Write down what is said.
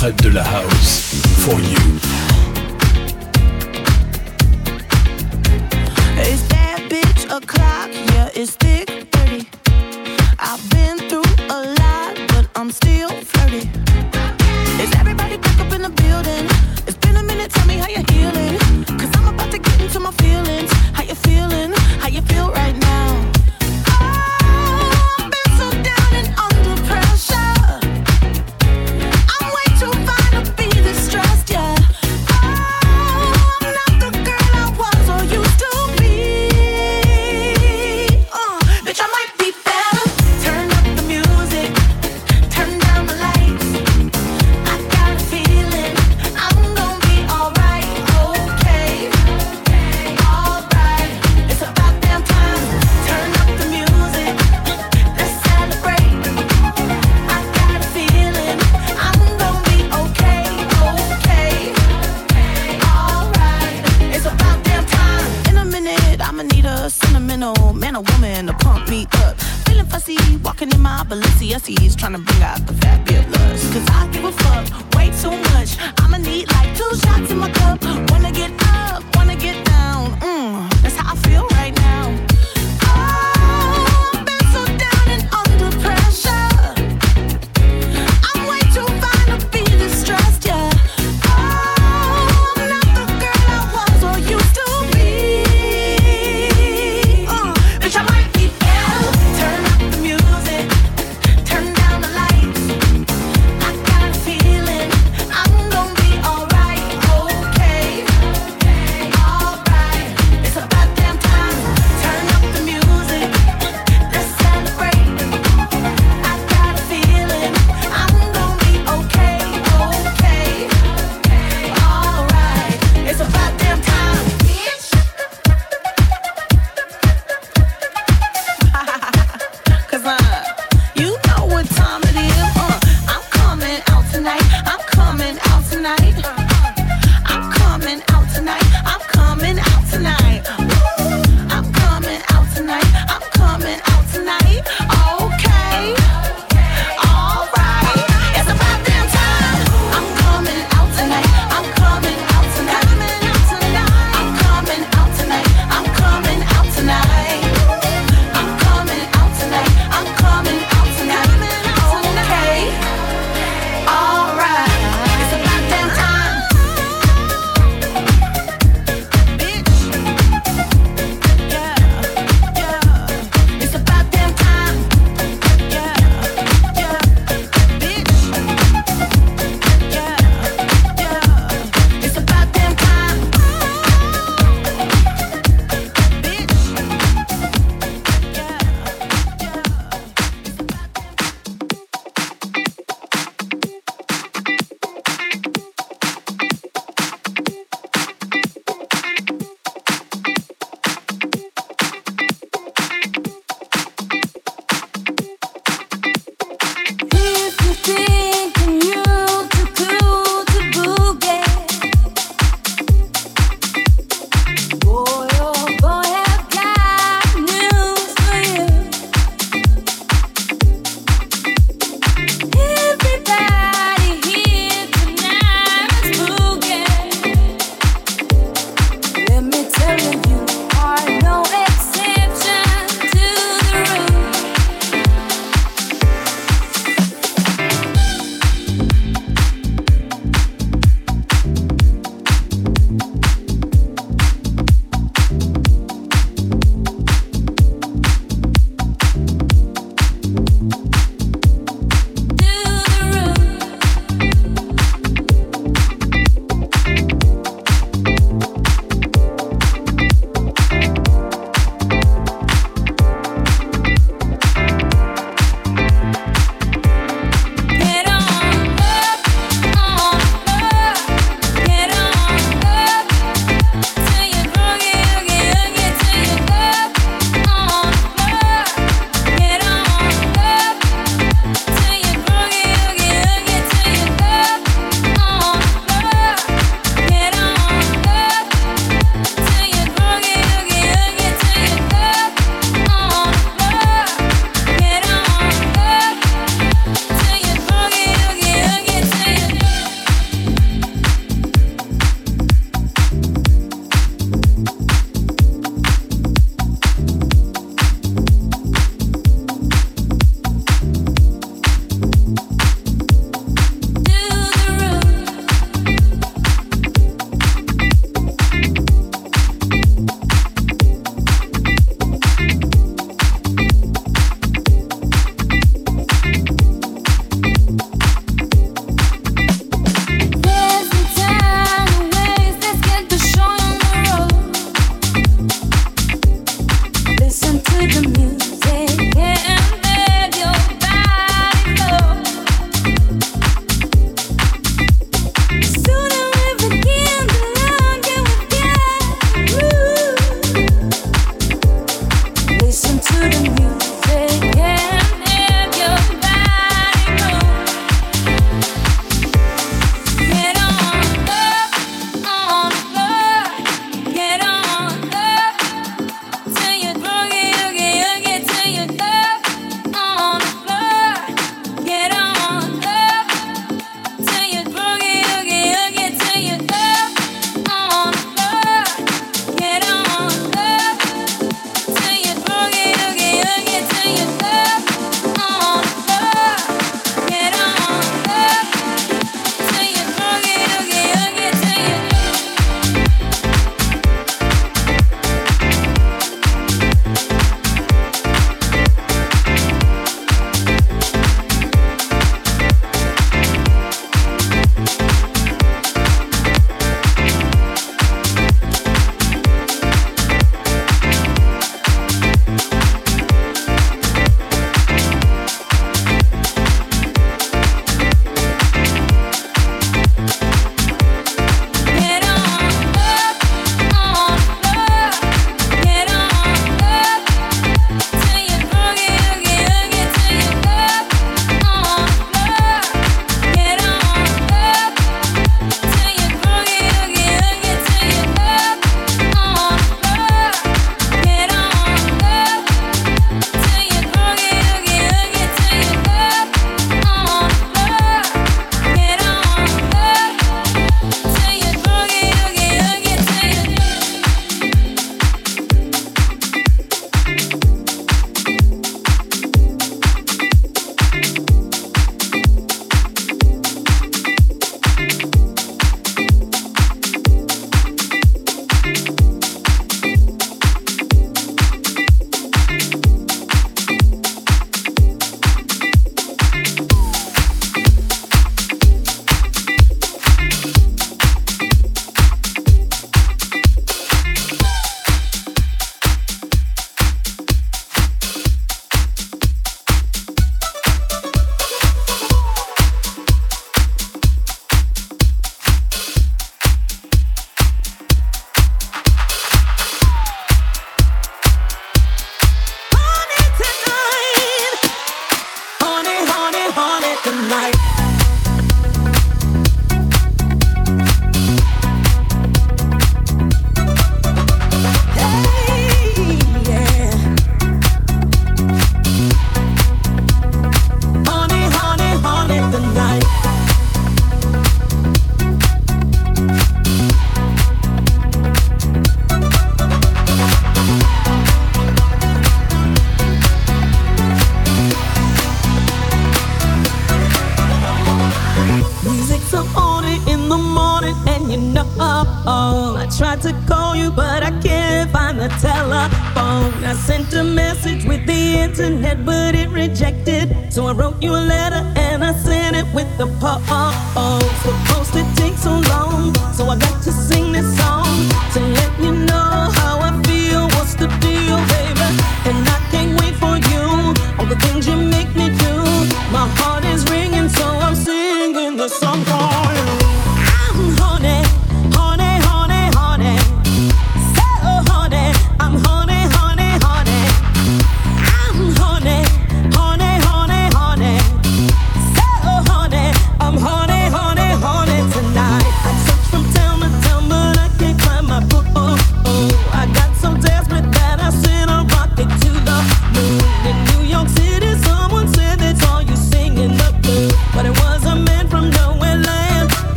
Fred de la House for you. It's that bitch o'clock, yeah, it's thick 30. I've been through a lot, but I'm still flirty.